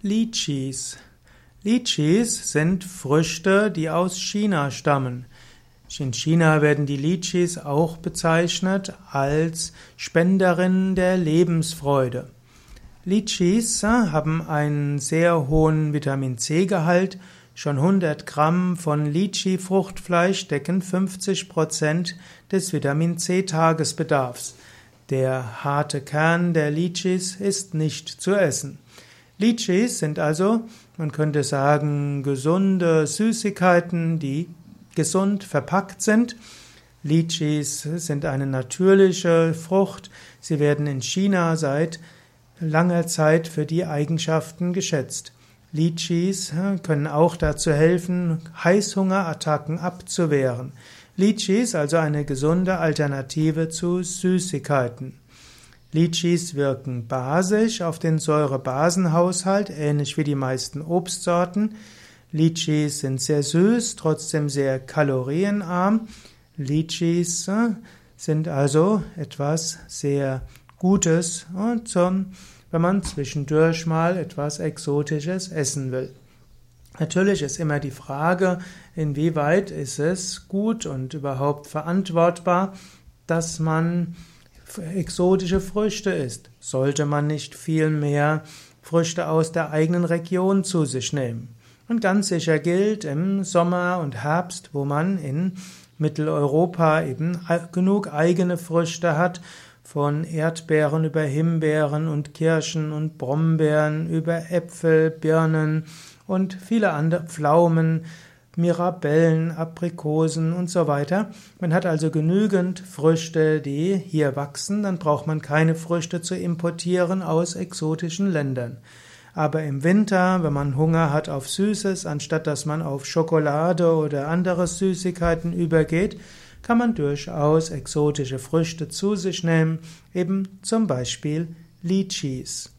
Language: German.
Litchis. Litchis sind Früchte, die aus China stammen. In China werden die Litchis auch bezeichnet als Spenderinnen der Lebensfreude. Litchis äh, haben einen sehr hohen Vitamin C-Gehalt. Schon 100 Gramm von Litchi-Fruchtfleisch decken 50 Prozent des Vitamin C-Tagesbedarfs. Der harte Kern der Litchis ist nicht zu essen. Litchis sind also, man könnte sagen, gesunde Süßigkeiten, die gesund verpackt sind. Litchis sind eine natürliche Frucht. Sie werden in China seit langer Zeit für die Eigenschaften geschätzt. Litchis können auch dazu helfen, Heißhungerattacken abzuwehren. Litchis also eine gesunde Alternative zu Süßigkeiten. Litchis wirken basisch auf den Säurebasenhaushalt, ähnlich wie die meisten Obstsorten. Litchis sind sehr süß, trotzdem sehr kalorienarm. Litchis äh, sind also etwas sehr Gutes, äh, wenn man zwischendurch mal etwas Exotisches essen will. Natürlich ist immer die Frage, inwieweit ist es gut und überhaupt verantwortbar, dass man exotische Früchte isst. Sollte man nicht viel mehr Früchte aus der eigenen Region zu sich nehmen? Und ganz sicher gilt im Sommer und Herbst, wo man in Mitteleuropa eben genug eigene Früchte hat, von Erdbeeren über Himbeeren und Kirschen und Brombeeren über Äpfel, Birnen und viele andere Pflaumen, Mirabellen, Aprikosen und so weiter. Man hat also genügend Früchte, die hier wachsen, dann braucht man keine Früchte zu importieren aus exotischen Ländern. Aber im Winter, wenn man Hunger hat auf Süßes, anstatt dass man auf Schokolade oder andere Süßigkeiten übergeht, kann man durchaus exotische Früchte zu sich nehmen, eben zum Beispiel Litchis.